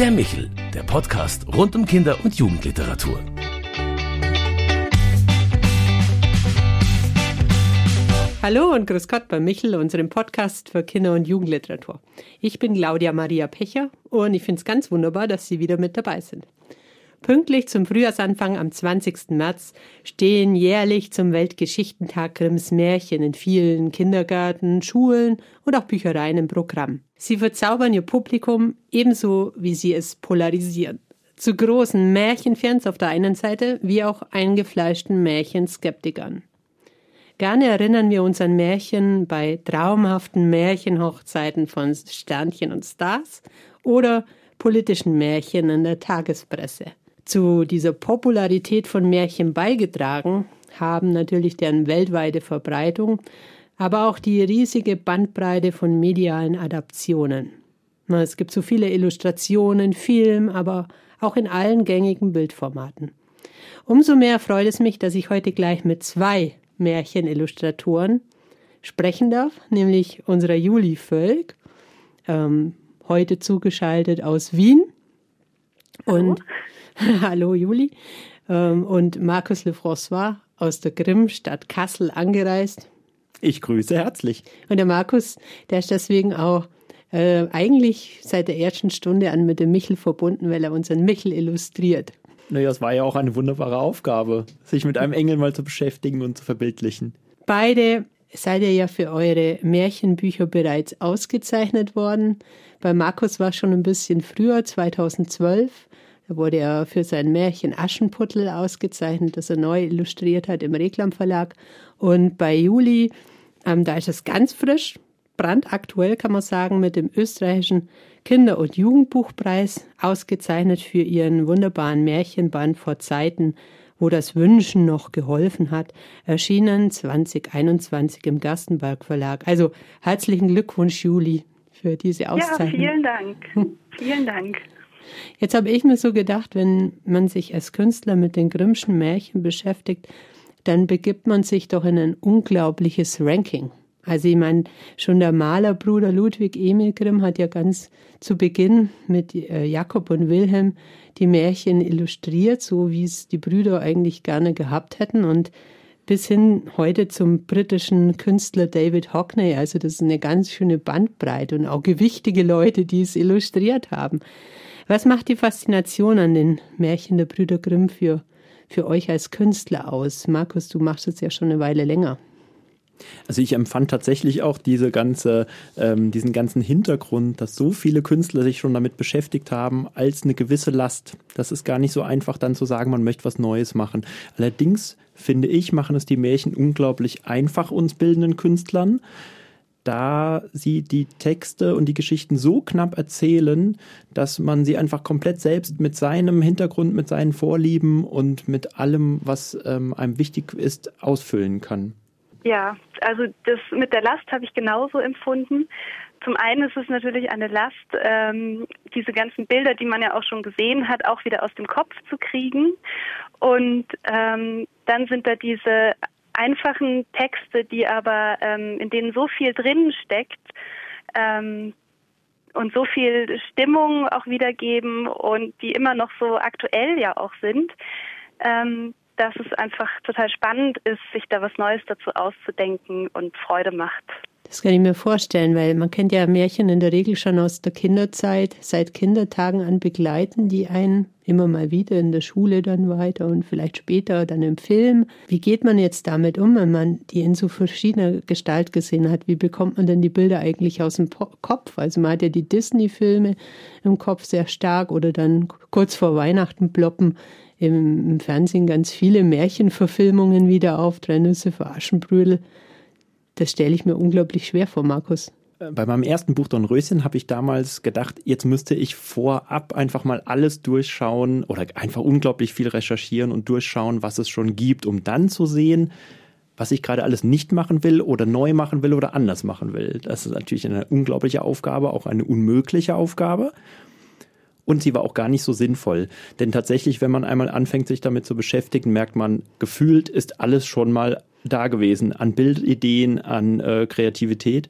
Der Michel, der Podcast rund um Kinder- und Jugendliteratur. Hallo und grüß Gott bei Michel, unserem Podcast für Kinder- und Jugendliteratur. Ich bin Claudia Maria Pecher und ich finde es ganz wunderbar, dass Sie wieder mit dabei sind. Pünktlich zum Frühjahrsanfang am 20. März stehen jährlich zum Weltgeschichtentag Grimms Märchen in vielen Kindergärten, Schulen und auch Büchereien im Programm. Sie verzaubern ihr Publikum ebenso wie sie es polarisieren. Zu großen Märchenfans auf der einen Seite wie auch eingefleischten Märchenskeptikern. Gerne erinnern wir uns an Märchen bei traumhaften Märchenhochzeiten von Sternchen und Stars oder politischen Märchen in der Tagespresse. Zu dieser Popularität von Märchen beigetragen haben natürlich deren weltweite Verbreitung, aber auch die riesige Bandbreite von medialen Adaptionen. Es gibt so viele Illustrationen, Film, aber auch in allen gängigen Bildformaten. Umso mehr freut es mich, dass ich heute gleich mit zwei Märchenillustratoren sprechen darf, nämlich unserer Juli Völk, ähm, heute zugeschaltet aus Wien. Hallo. Und hallo Juli. Ähm, und Markus Lefrançois aus der Grimm-Stadt Kassel angereist. Ich grüße herzlich. Und der Markus, der ist deswegen auch äh, eigentlich seit der ersten Stunde an mit dem Michel verbunden, weil er unseren Michel illustriert. Naja, es war ja auch eine wunderbare Aufgabe, sich mit einem Engel mal zu beschäftigen und zu verbildlichen. Beide seid ihr ja für eure Märchenbücher bereits ausgezeichnet worden. Bei Markus war es schon ein bisschen früher, 2012. Da wurde er für sein Märchen Aschenputtel ausgezeichnet, das er neu illustriert hat im Reklam Verlag. Und bei Juli, ähm, da ist es ganz frisch, brandaktuell kann man sagen, mit dem österreichischen Kinder- und Jugendbuchpreis ausgezeichnet für ihren wunderbaren Märchenband vor Zeiten, wo das Wünschen noch geholfen hat, erschienen 2021 im Gerstenberg Verlag. Also herzlichen Glückwunsch, Juli, für diese Auszeichnung. Ja, vielen Dank. vielen Dank. Jetzt habe ich mir so gedacht, wenn man sich als Künstler mit den Grimmschen Märchen beschäftigt, dann begibt man sich doch in ein unglaubliches Ranking. Also ich meine, schon der Malerbruder Ludwig Emil Grimm hat ja ganz zu Beginn mit äh, Jakob und Wilhelm die Märchen illustriert, so wie es die Brüder eigentlich gerne gehabt hätten und bis hin heute zum britischen Künstler David Hockney. Also das ist eine ganz schöne Bandbreite und auch gewichtige Leute, die es illustriert haben. Was macht die Faszination an den Märchen der Brüder Grimm für, für euch als Künstler aus? Markus, du machst es ja schon eine Weile länger. Also ich empfand tatsächlich auch diese ganze, ähm, diesen ganzen Hintergrund, dass so viele Künstler sich schon damit beschäftigt haben, als eine gewisse Last. Das ist gar nicht so einfach dann zu sagen, man möchte was Neues machen. Allerdings finde ich, machen es die Märchen unglaublich einfach uns bildenden Künstlern, da sie die Texte und die Geschichten so knapp erzählen, dass man sie einfach komplett selbst mit seinem Hintergrund, mit seinen Vorlieben und mit allem, was ähm, einem wichtig ist, ausfüllen kann. Ja, also das mit der Last habe ich genauso empfunden. Zum einen ist es natürlich eine Last, ähm, diese ganzen Bilder, die man ja auch schon gesehen hat, auch wieder aus dem Kopf zu kriegen. Und ähm, dann sind da diese einfachen Texte, die aber ähm, in denen so viel drin steckt ähm, und so viel Stimmung auch wiedergeben und die immer noch so aktuell ja auch sind. Ähm, dass es einfach total spannend ist, sich da was Neues dazu auszudenken und Freude macht. Das kann ich mir vorstellen, weil man kennt ja Märchen in der Regel schon aus der Kinderzeit, seit Kindertagen an begleiten, die einen immer mal wieder in der Schule dann weiter und vielleicht später dann im Film. Wie geht man jetzt damit um, wenn man die in so verschiedener Gestalt gesehen hat? Wie bekommt man denn die Bilder eigentlich aus dem Kopf? Also man hat ja die Disney-Filme im Kopf sehr stark oder dann kurz vor Weihnachten ploppen im, Fernsehen ganz viele Märchenverfilmungen wieder auf, Drei Nüsse für Aschenbrödel. Das stelle ich mir unglaublich schwer vor, Markus. Äh, bei meinem ersten Buch Dornröschen habe ich damals gedacht, jetzt müsste ich vorab einfach mal alles durchschauen oder einfach unglaublich viel recherchieren und durchschauen, was es schon gibt, um dann zu sehen, was ich gerade alles nicht machen will oder neu machen will oder anders machen will. Das ist natürlich eine unglaubliche Aufgabe, auch eine unmögliche Aufgabe. Und sie war auch gar nicht so sinnvoll. Denn tatsächlich, wenn man einmal anfängt, sich damit zu beschäftigen, merkt man, gefühlt ist alles schon mal da gewesen an Bildideen, an äh, Kreativität.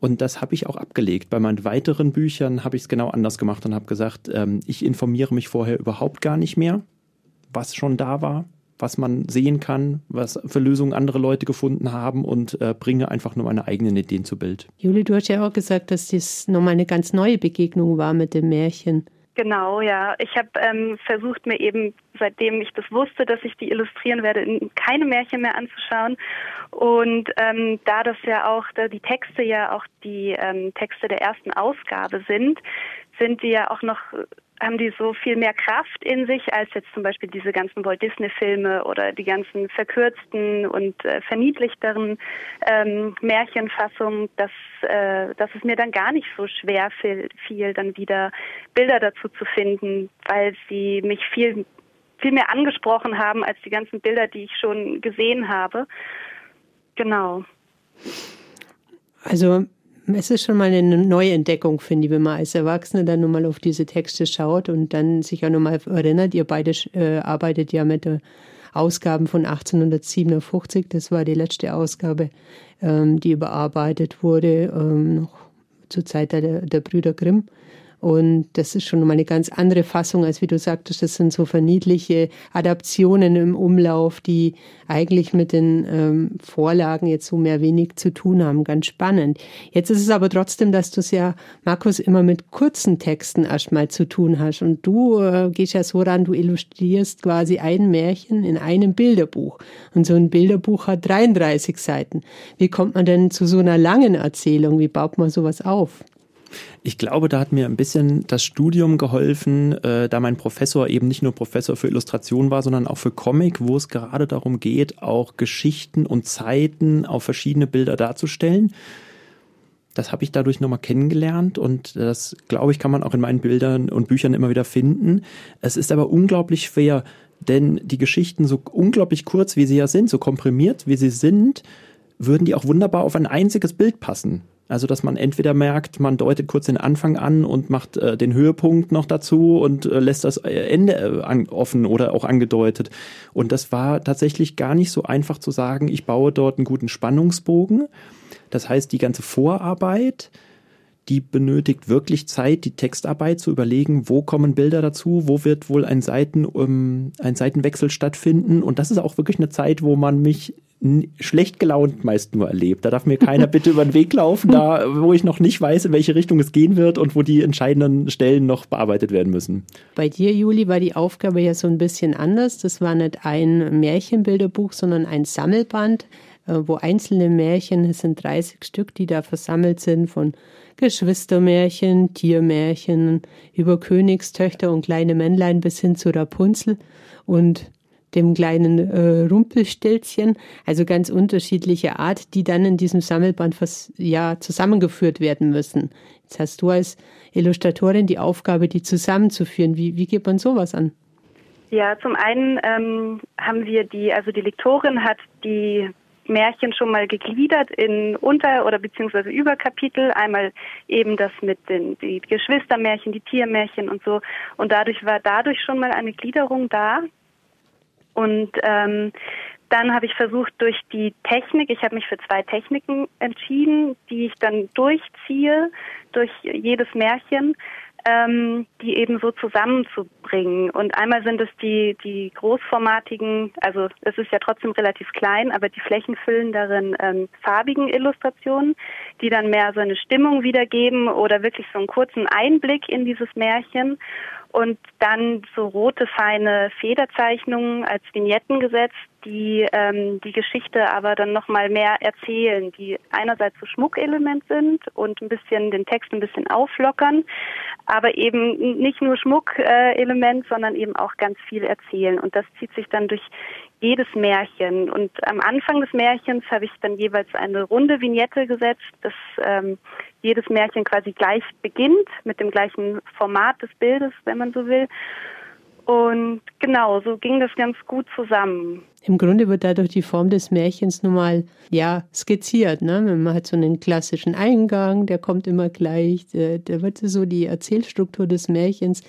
Und das habe ich auch abgelegt. Bei meinen weiteren Büchern habe ich es genau anders gemacht und habe gesagt, ähm, ich informiere mich vorher überhaupt gar nicht mehr, was schon da war, was man sehen kann, was für Lösungen andere Leute gefunden haben und äh, bringe einfach nur meine eigenen Ideen zu Bild. Juli, du hast ja auch gesagt, dass das nochmal eine ganz neue Begegnung war mit dem Märchen. Genau, ja. Ich habe ähm, versucht, mir eben, seitdem ich das wusste, dass ich die illustrieren werde, keine Märchen mehr anzuschauen. Und ähm, da das ja auch, da die Texte ja auch die ähm, Texte der ersten Ausgabe sind, sind die ja auch noch haben die so viel mehr Kraft in sich als jetzt zum Beispiel diese ganzen Walt Disney Filme oder die ganzen verkürzten und äh, verniedlichteren ähm, Märchenfassungen, dass, äh, dass es mir dann gar nicht so schwer fiel, fiel, dann wieder Bilder dazu zu finden, weil sie mich viel viel mehr angesprochen haben als die ganzen Bilder, die ich schon gesehen habe. Genau. Also es ist schon mal eine Neuentdeckung, finde ich, wenn man als Erwachsene dann nochmal auf diese Texte schaut und dann sich auch nochmal erinnert, ihr beide äh, arbeitet ja mit der Ausgaben von 1857, das war die letzte Ausgabe, ähm, die überarbeitet wurde, ähm, noch zur Zeit der, der Brüder Grimm. Und das ist schon mal eine ganz andere Fassung, als wie du sagtest, das sind so verniedliche Adaptionen im Umlauf, die eigentlich mit den ähm, Vorlagen jetzt so mehr wenig zu tun haben. Ganz spannend. Jetzt ist es aber trotzdem, dass du es ja, Markus, immer mit kurzen Texten erstmal zu tun hast. Und du äh, gehst ja so ran, du illustrierst quasi ein Märchen in einem Bilderbuch. Und so ein Bilderbuch hat 33 Seiten. Wie kommt man denn zu so einer langen Erzählung? Wie baut man sowas auf? Ich glaube, da hat mir ein bisschen das Studium geholfen, äh, da mein Professor eben nicht nur Professor für Illustration war, sondern auch für Comic, wo es gerade darum geht, auch Geschichten und Zeiten auf verschiedene Bilder darzustellen. Das habe ich dadurch nochmal kennengelernt und das, glaube ich, kann man auch in meinen Bildern und Büchern immer wieder finden. Es ist aber unglaublich schwer, denn die Geschichten, so unglaublich kurz wie sie ja sind, so komprimiert wie sie sind, würden die auch wunderbar auf ein einziges Bild passen. Also, dass man entweder merkt, man deutet kurz den Anfang an und macht äh, den Höhepunkt noch dazu und äh, lässt das äh, Ende äh, an, offen oder auch angedeutet. Und das war tatsächlich gar nicht so einfach zu sagen, ich baue dort einen guten Spannungsbogen. Das heißt, die ganze Vorarbeit, die benötigt wirklich Zeit, die Textarbeit zu überlegen, wo kommen Bilder dazu, wo wird wohl ein, Seiten, um, ein Seitenwechsel stattfinden. Und das ist auch wirklich eine Zeit, wo man mich schlecht gelaunt meist nur erlebt. Da darf mir keiner bitte über den Weg laufen, da wo ich noch nicht weiß, in welche Richtung es gehen wird und wo die entscheidenden Stellen noch bearbeitet werden müssen. Bei dir, Juli, war die Aufgabe ja so ein bisschen anders. Das war nicht ein Märchenbilderbuch, sondern ein Sammelband, wo einzelne Märchen, es sind 30 Stück, die da versammelt sind von Geschwistermärchen, Tiermärchen, über Königstöchter und kleine Männlein bis hin zu Rapunzel und dem kleinen äh, Rumpelstilzchen, also ganz unterschiedliche Art, die dann in diesem Sammelband ja, zusammengeführt werden müssen. Jetzt hast du als Illustratorin die Aufgabe, die zusammenzuführen. Wie, wie geht man sowas an? Ja, zum einen ähm, haben wir die, also die Lektorin hat die Märchen schon mal gegliedert in Unter- oder beziehungsweise Überkapitel. Einmal eben das mit den die Geschwistermärchen, die Tiermärchen und so. Und dadurch war dadurch schon mal eine Gliederung da. Und ähm, dann habe ich versucht, durch die Technik, ich habe mich für zwei Techniken entschieden, die ich dann durchziehe, durch jedes Märchen, ähm, die eben so zusammenzubringen. Und einmal sind es die, die großformatigen, also es ist ja trotzdem relativ klein, aber die flächenfüllenderen ähm, farbigen Illustrationen, die dann mehr so eine Stimmung wiedergeben oder wirklich so einen kurzen Einblick in dieses Märchen und dann so rote feine Federzeichnungen als Vignetten gesetzt, die ähm, die Geschichte aber dann noch mal mehr erzählen, die einerseits so Schmuckelement sind und ein bisschen den Text ein bisschen auflockern, aber eben nicht nur Schmuckelement, sondern eben auch ganz viel erzählen. Und das zieht sich dann durch jedes Märchen. Und am Anfang des Märchens habe ich dann jeweils eine runde Vignette gesetzt, dass ähm, jedes Märchen quasi gleich beginnt, mit dem gleichen Format des Bildes, wenn man so will. Und genau, so ging das ganz gut zusammen. Im Grunde wird dadurch die Form des Märchens nun mal ja skizziert. Ne? Man hat so einen klassischen Eingang, der kommt immer gleich, da wird so die Erzählstruktur des Märchens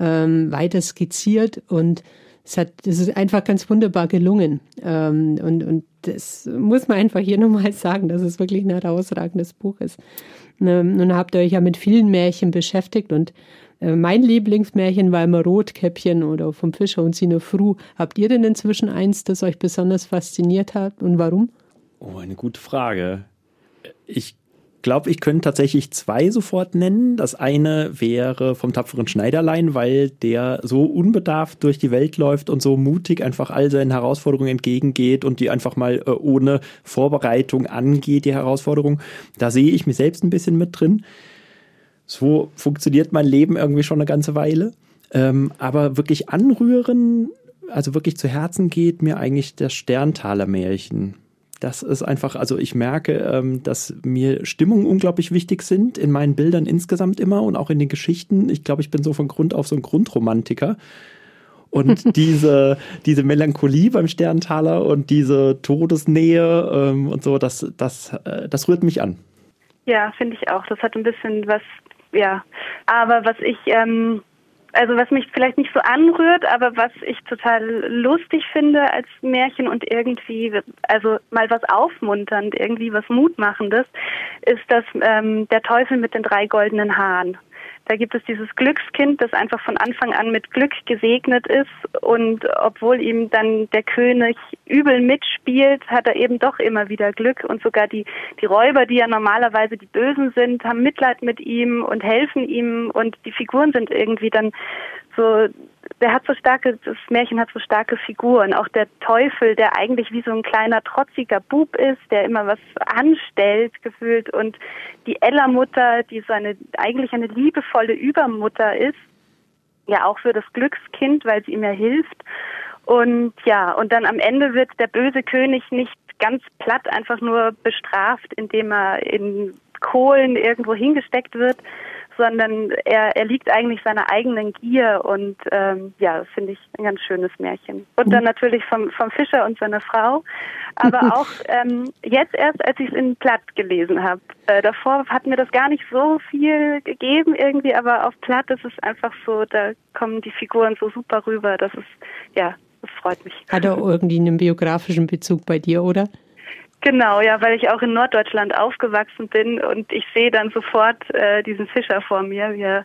ähm, weiter skizziert und es hat, das ist einfach ganz wunderbar gelungen. Ähm, und, und das muss man einfach hier nochmal sagen, dass es wirklich ein herausragendes Buch ist. Ähm, nun habt ihr euch ja mit vielen Märchen beschäftigt und äh, mein Lieblingsmärchen war immer Rotkäppchen oder vom Fischer und Sine Fru. Habt ihr denn inzwischen eins, das euch besonders fasziniert hat und warum? Oh, eine gute Frage. Ich glaube, ich könnte tatsächlich zwei sofort nennen. Das eine wäre vom tapferen Schneiderlein, weil der so unbedarft durch die Welt läuft und so mutig einfach all seinen Herausforderungen entgegengeht und die einfach mal äh, ohne Vorbereitung angeht, die Herausforderung. Da sehe ich mich selbst ein bisschen mit drin. So funktioniert mein Leben irgendwie schon eine ganze Weile. Ähm, aber wirklich anrühren, also wirklich zu Herzen geht mir eigentlich das Sterntaler Märchen das ist einfach, also ich merke, ähm, dass mir Stimmungen unglaublich wichtig sind in meinen Bildern insgesamt immer und auch in den Geschichten. Ich glaube, ich bin so von Grund auf so ein Grundromantiker. Und diese, diese Melancholie beim Sterntaler und diese Todesnähe ähm, und so, das, das, äh, das rührt mich an. Ja, finde ich auch. Das hat ein bisschen was, ja. Aber was ich ähm, also was mich vielleicht nicht so anrührt, aber was ich total lustig finde als Märchen und irgendwie, also mal was aufmunternd, irgendwie was Mutmachendes, ist das ähm, der Teufel mit den drei goldenen Haaren. Da gibt es dieses Glückskind, das einfach von Anfang an mit Glück gesegnet ist. Und obwohl ihm dann der König übel mitspielt, hat er eben doch immer wieder Glück. Und sogar die, die Räuber, die ja normalerweise die Bösen sind, haben Mitleid mit ihm und helfen ihm. Und die Figuren sind irgendwie dann so der hat so starke, das Märchen hat so starke Figuren. Auch der Teufel, der eigentlich wie so ein kleiner trotziger Bub ist, der immer was anstellt, gefühlt. Und die Ella-Mutter, die so eine, eigentlich eine liebevolle Übermutter ist. Ja, auch für das Glückskind, weil sie ihm ja hilft. Und ja, und dann am Ende wird der böse König nicht ganz platt einfach nur bestraft, indem er in Kohlen irgendwo hingesteckt wird, sondern er, er liegt eigentlich seiner eigenen Gier und ähm, ja, das finde ich ein ganz schönes Märchen. Und dann mhm. natürlich vom, vom Fischer und seiner Frau, aber auch ähm, jetzt erst, als ich es in Platt gelesen habe. Äh, davor hat mir das gar nicht so viel gegeben irgendwie, aber auf Platt ist es einfach so, da kommen die Figuren so super rüber, das ist, ja, das freut mich. Hat er irgendwie einen biografischen Bezug bei dir, oder? Genau, ja, weil ich auch in Norddeutschland aufgewachsen bin und ich sehe dann sofort äh, diesen Fischer vor mir, wie er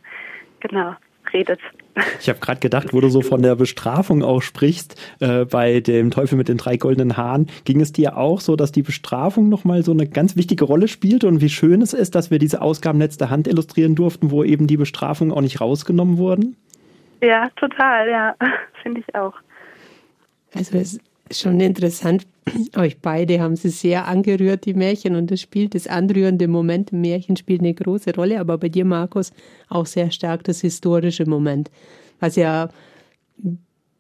genau redet. Ich habe gerade gedacht, wo du so von der Bestrafung auch sprichst, äh, bei dem Teufel mit den drei goldenen Haaren, ging es dir auch so, dass die Bestrafung nochmal so eine ganz wichtige Rolle spielte und wie schön es ist, dass wir diese Ausgaben letzter Hand illustrieren durften, wo eben die Bestrafungen auch nicht rausgenommen wurden? Ja, total, ja, finde ich auch. Also es schon interessant. Euch beide haben sie sehr angerührt, die Märchen, und das spielt das anrührende Moment im Märchen spielt eine große Rolle, aber bei dir, Markus, auch sehr stark das historische Moment, was ja,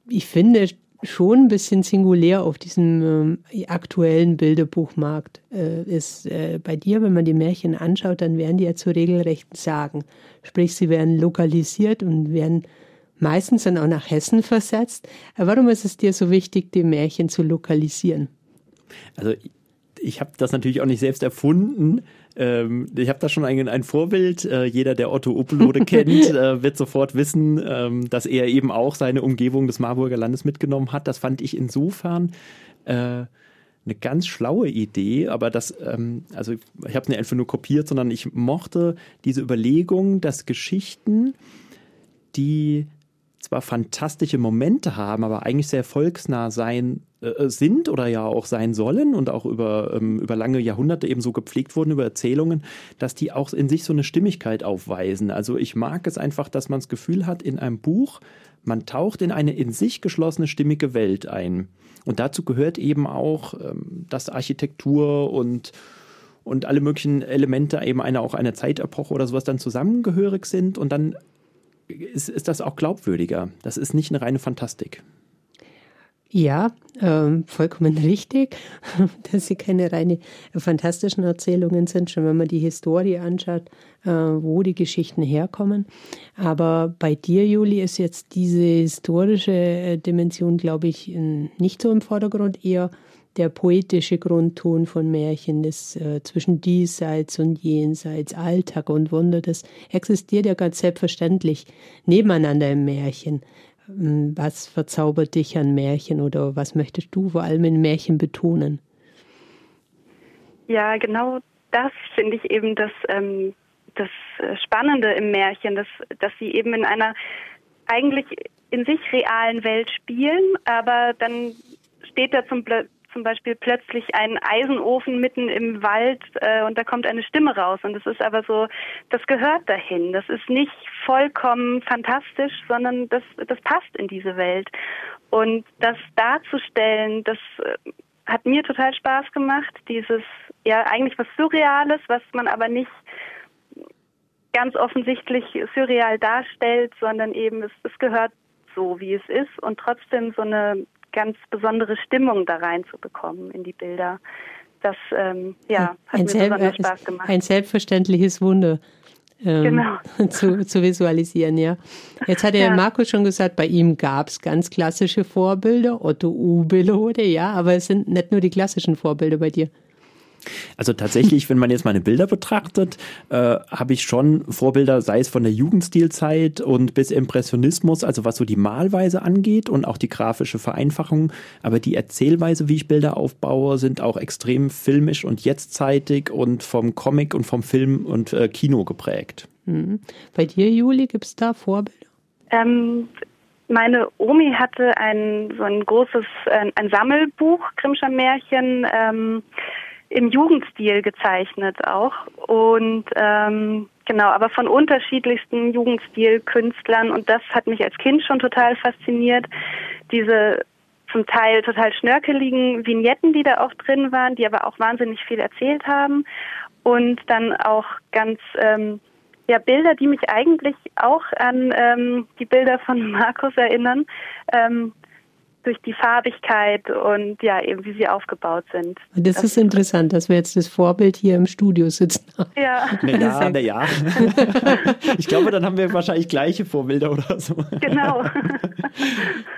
ich finde, schon ein bisschen singulär auf diesem äh, aktuellen Bilderbuchmarkt äh, ist. Äh, bei dir, wenn man die Märchen anschaut, dann werden die ja zu regelrechten Sagen. Sprich, sie werden lokalisiert und werden meistens dann auch nach Hessen versetzt. Warum ist es dir so wichtig, die Märchen zu lokalisieren? Also ich habe das natürlich auch nicht selbst erfunden. Ähm, ich habe da schon ein, ein Vorbild. Äh, jeder, der Otto Uppelode kennt, äh, wird sofort wissen, ähm, dass er eben auch seine Umgebung des Marburger Landes mitgenommen hat. Das fand ich insofern äh, eine ganz schlaue Idee, aber das, ähm, also ich habe es nicht einfach nur kopiert, sondern ich mochte diese Überlegung, dass Geschichten, die zwar fantastische Momente haben, aber eigentlich sehr volksnah sein äh, sind oder ja auch sein sollen und auch über, ähm, über lange Jahrhunderte eben so gepflegt wurden über Erzählungen, dass die auch in sich so eine Stimmigkeit aufweisen. Also ich mag es einfach, dass man das Gefühl hat, in einem Buch, man taucht in eine in sich geschlossene, stimmige Welt ein. Und dazu gehört eben auch, ähm, dass Architektur und und alle möglichen Elemente eben eine auch eine Zeitepoche oder sowas dann zusammengehörig sind und dann ist, ist das auch glaubwürdiger. Das ist nicht eine reine Fantastik. Ja, ähm, vollkommen richtig, dass sie keine reine fantastischen Erzählungen sind, schon wenn man die Historie anschaut, äh, wo die Geschichten herkommen. Aber bei dir, Juli, ist jetzt diese historische äh, Dimension, glaube ich, nicht so im Vordergrund, eher der poetische Grundton von Märchen, das äh, zwischen diesseits und jenseits, Alltag und Wunder, das existiert ja ganz selbstverständlich nebeneinander im Märchen. Ähm, was verzaubert dich an Märchen oder was möchtest du vor allem in Märchen betonen? Ja, genau das finde ich eben das, ähm, das äh, Spannende im Märchen, dass, dass sie eben in einer eigentlich in sich realen Welt spielen, aber dann steht da zum, zum Beispiel plötzlich ein Eisenofen mitten im Wald äh, und da kommt eine Stimme raus und das ist aber so, das gehört dahin. Das ist nicht vollkommen fantastisch, sondern das, das passt in diese Welt. Und das darzustellen, das äh, hat mir total Spaß gemacht, dieses ja eigentlich was Surreales, was man aber nicht ganz offensichtlich surreal darstellt, sondern eben es, es gehört so, wie es ist und trotzdem so eine ganz besondere Stimmung da reinzubekommen in die Bilder. Das ähm, ja, hat ein mir besonders Spaß gemacht. Ein selbstverständliches Wunder. Ähm, genau. zu, zu visualisieren, ja. Jetzt hat ja, ja. Markus schon gesagt, bei ihm gab es ganz klassische Vorbilder, Otto Ubelode, ja, aber es sind nicht nur die klassischen Vorbilder bei dir. Also tatsächlich, wenn man jetzt meine Bilder betrachtet, äh, habe ich schon Vorbilder, sei es von der Jugendstilzeit und bis Impressionismus, also was so die Malweise angeht und auch die grafische Vereinfachung. Aber die Erzählweise, wie ich Bilder aufbaue, sind auch extrem filmisch und jetztzeitig und vom Comic und vom Film und äh, Kino geprägt. Mhm. Bei dir, Juli, gibt es da Vorbilder? Ähm, meine Omi hatte ein so ein großes ein, ein Sammelbuch Grimmscher Märchen. Ähm, im Jugendstil gezeichnet auch und ähm, genau, aber von unterschiedlichsten Jugendstilkünstlern und das hat mich als Kind schon total fasziniert. Diese zum Teil total schnörkeligen Vignetten, die da auch drin waren, die aber auch wahnsinnig viel erzählt haben und dann auch ganz ähm, ja Bilder, die mich eigentlich auch an ähm, die Bilder von Markus erinnern. Ähm, durch die Farbigkeit und ja, eben wie sie aufgebaut sind. Das, das ist interessant, dass wir jetzt das Vorbild hier im Studio sitzen. Ja. Naja, naja. Ich glaube, dann haben wir wahrscheinlich gleiche Vorbilder oder so. Genau.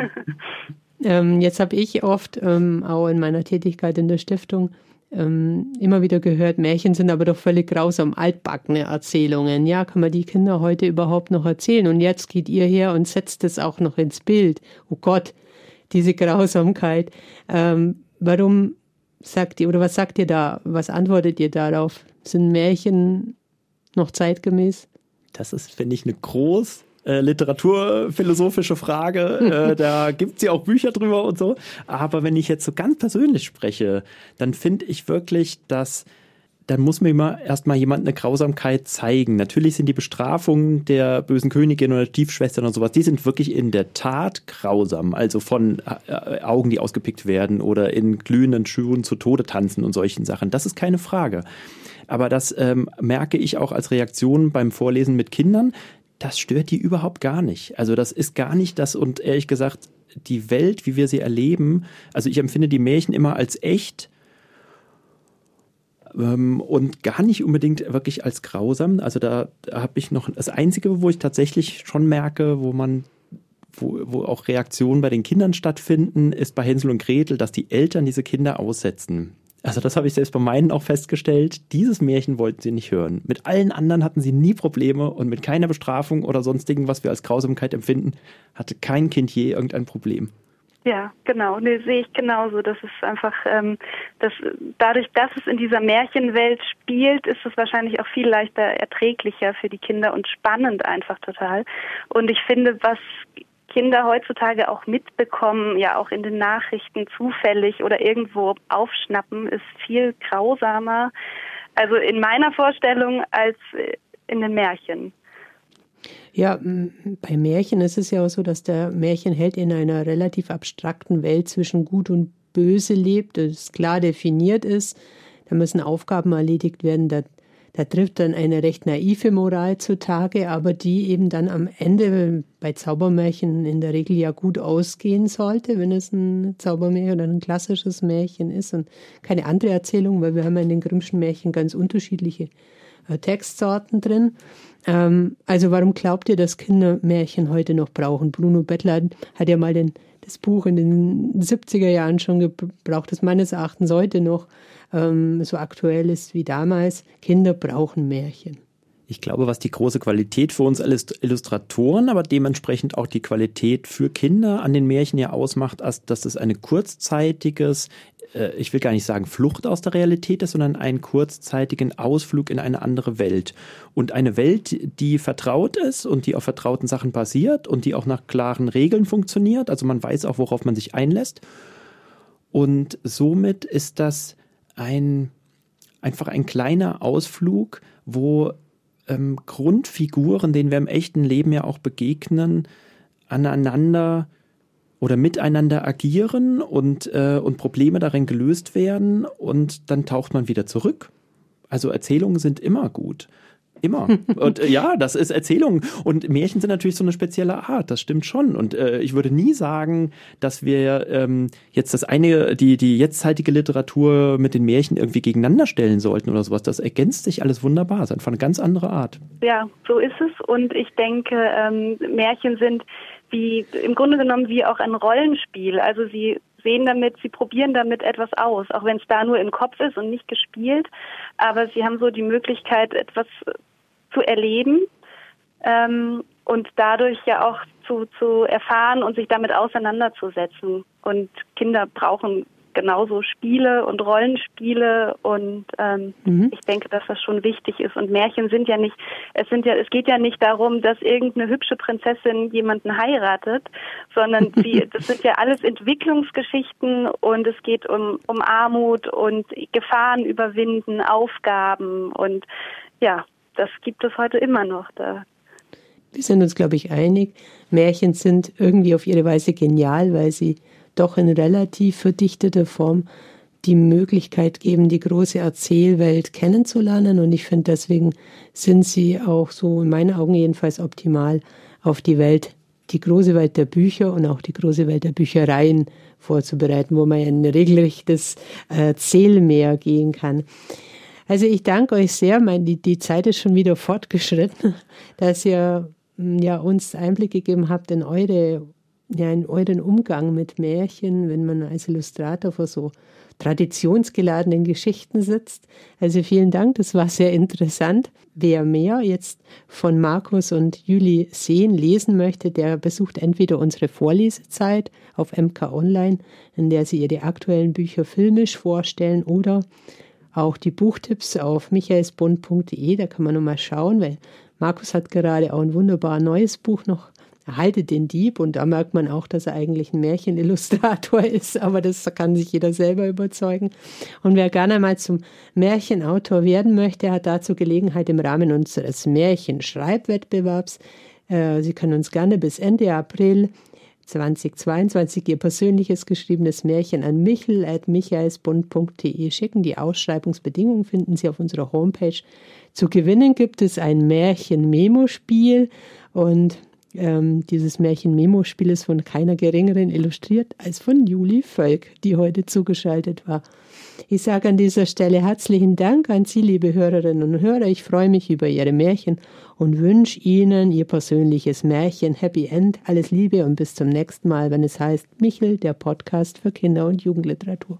ähm, jetzt habe ich oft ähm, auch in meiner Tätigkeit in der Stiftung ähm, immer wieder gehört, Märchen sind aber doch völlig grausam, altbackene Erzählungen. Ja, kann man die Kinder heute überhaupt noch erzählen? Und jetzt geht ihr her und setzt es auch noch ins Bild. Oh Gott, diese Grausamkeit. Ähm, warum sagt ihr oder was sagt ihr da? Was antwortet ihr darauf? Sind Märchen noch zeitgemäß? Das ist, finde ich, eine groß äh, literaturphilosophische Frage. Äh, da gibt es ja auch Bücher drüber und so. Aber wenn ich jetzt so ganz persönlich spreche, dann finde ich wirklich, dass dann muss mir immer erstmal jemand eine Grausamkeit zeigen. Natürlich sind die Bestrafungen der bösen Königin oder Stiefschwestern und sowas, die sind wirklich in der Tat grausam. Also von äh, Augen, die ausgepickt werden oder in glühenden Schuhen zu Tode tanzen und solchen Sachen. Das ist keine Frage. Aber das ähm, merke ich auch als Reaktion beim Vorlesen mit Kindern. Das stört die überhaupt gar nicht. Also das ist gar nicht das und ehrlich gesagt, die Welt, wie wir sie erleben, also ich empfinde die Märchen immer als echt und gar nicht unbedingt wirklich als grausam. Also da, da habe ich noch das Einzige, wo ich tatsächlich schon merke, wo man wo, wo auch Reaktionen bei den Kindern stattfinden, ist bei Hänsel und Gretel, dass die Eltern diese Kinder aussetzen. Also das habe ich selbst bei meinen auch festgestellt. Dieses Märchen wollten sie nicht hören. Mit allen anderen hatten sie nie Probleme und mit keiner Bestrafung oder sonstigen, was wir als Grausamkeit empfinden, hatte kein Kind je irgendein Problem. Ja, genau. Nee, sehe ich genauso. Das ist einfach, ähm, das, dadurch, dass es in dieser Märchenwelt spielt, ist es wahrscheinlich auch viel leichter erträglicher für die Kinder und spannend einfach total. Und ich finde, was Kinder heutzutage auch mitbekommen, ja auch in den Nachrichten zufällig oder irgendwo aufschnappen, ist viel grausamer. Also in meiner Vorstellung als in den Märchen. Ja, bei Märchen ist es ja auch so, dass der Märchenheld in einer relativ abstrakten Welt zwischen Gut und Böse lebt, das klar definiert ist. Da müssen Aufgaben erledigt werden. Da, da trifft dann eine recht naive Moral zutage, aber die eben dann am Ende bei Zaubermärchen in der Regel ja gut ausgehen sollte, wenn es ein Zaubermärchen oder ein klassisches Märchen ist und keine andere Erzählung, weil wir haben in den Grimmschen Märchen ganz unterschiedliche äh, Textsorten drin. Ähm, also warum glaubt ihr, dass Kinder Märchen heute noch brauchen? Bruno Bettler hat ja mal den, das Buch in den 70er Jahren schon gebraucht, das meines Erachtens heute noch ähm, so aktuell ist wie damals. Kinder brauchen Märchen. Ich glaube, was die große Qualität für uns als Illustratoren, aber dementsprechend auch die Qualität für Kinder an den Märchen ja ausmacht, ist, dass es ein kurzzeitiges, äh, ich will gar nicht sagen Flucht aus der Realität ist, sondern einen kurzzeitigen Ausflug in eine andere Welt. Und eine Welt, die vertraut ist und die auf vertrauten Sachen basiert und die auch nach klaren Regeln funktioniert. Also man weiß auch, worauf man sich einlässt. Und somit ist das ein, einfach ein kleiner Ausflug, wo ähm, Grundfiguren, denen wir im echten Leben ja auch begegnen, aneinander oder miteinander agieren und, äh, und Probleme darin gelöst werden und dann taucht man wieder zurück. Also Erzählungen sind immer gut. Immer. Und äh, ja, das ist Erzählung. Und Märchen sind natürlich so eine spezielle Art, das stimmt schon. Und äh, ich würde nie sagen, dass wir ähm, jetzt das eine, die, die jetztzeitige Literatur mit den Märchen irgendwie gegeneinander stellen sollten oder sowas. Das ergänzt sich alles wunderbar. Das ist einfach eine ganz andere Art. Ja, so ist es. Und ich denke, ähm, Märchen sind wie im Grunde genommen wie auch ein Rollenspiel. Also sie sehen damit, sie probieren damit etwas aus, auch wenn es da nur im Kopf ist und nicht gespielt. Aber sie haben so die Möglichkeit, etwas zu erleben ähm, und dadurch ja auch zu, zu erfahren und sich damit auseinanderzusetzen. Und Kinder brauchen genauso Spiele und Rollenspiele und ähm, mhm. ich denke, dass das schon wichtig ist. Und Märchen sind ja nicht, es sind ja, es geht ja nicht darum, dass irgendeine hübsche Prinzessin jemanden heiratet, sondern sie, das sind ja alles Entwicklungsgeschichten und es geht um, um Armut und Gefahren überwinden, Aufgaben und ja, das gibt es heute immer noch. Da. Wir sind uns, glaube ich, einig. Märchen sind irgendwie auf ihre Weise genial, weil sie doch in relativ verdichteter Form die Möglichkeit geben, die große Erzählwelt kennenzulernen. Und ich finde, deswegen sind sie auch so in meinen Augen jedenfalls optimal auf die Welt, die große Welt der Bücher und auch die große Welt der Büchereien vorzubereiten, wo man in ein regelrechtes Erzählmeer gehen kann. Also ich danke euch sehr. Mein, die, die Zeit ist schon wieder fortgeschritten, dass ihr hm, ja, uns Einblick gegeben habt in eure ja, in euren Umgang mit Märchen, wenn man als Illustrator vor so traditionsgeladenen Geschichten sitzt. Also vielen Dank, das war sehr interessant. Wer mehr jetzt von Markus und Juli sehen, lesen möchte, der besucht entweder unsere Vorlesezeit auf MK Online, in der sie ihre aktuellen Bücher filmisch vorstellen, oder auch die Buchtipps auf michaelsbund.de, da kann man nochmal schauen, weil Markus hat gerade auch ein wunderbar neues Buch noch Erhaltet den Dieb und da merkt man auch, dass er eigentlich ein Märchenillustrator ist, aber das kann sich jeder selber überzeugen. Und wer gerne mal zum Märchenautor werden möchte, hat dazu Gelegenheit im Rahmen unseres Märchenschreibwettbewerbs. Äh, Sie können uns gerne bis Ende April 2022 Ihr persönliches geschriebenes Märchen an michel.michaelsbund.de schicken. Die Ausschreibungsbedingungen finden Sie auf unserer Homepage. Zu gewinnen gibt es ein Märchen-Memo-Spiel und ähm, dieses Märchen-Memo-Spiel ist von keiner geringeren illustriert als von Juli Völk, die heute zugeschaltet war. Ich sage an dieser Stelle herzlichen Dank an Sie, liebe Hörerinnen und Hörer. Ich freue mich über Ihre Märchen und wünsche Ihnen Ihr persönliches Märchen Happy End. Alles Liebe und bis zum nächsten Mal, wenn es heißt Michel, der Podcast für Kinder- und Jugendliteratur.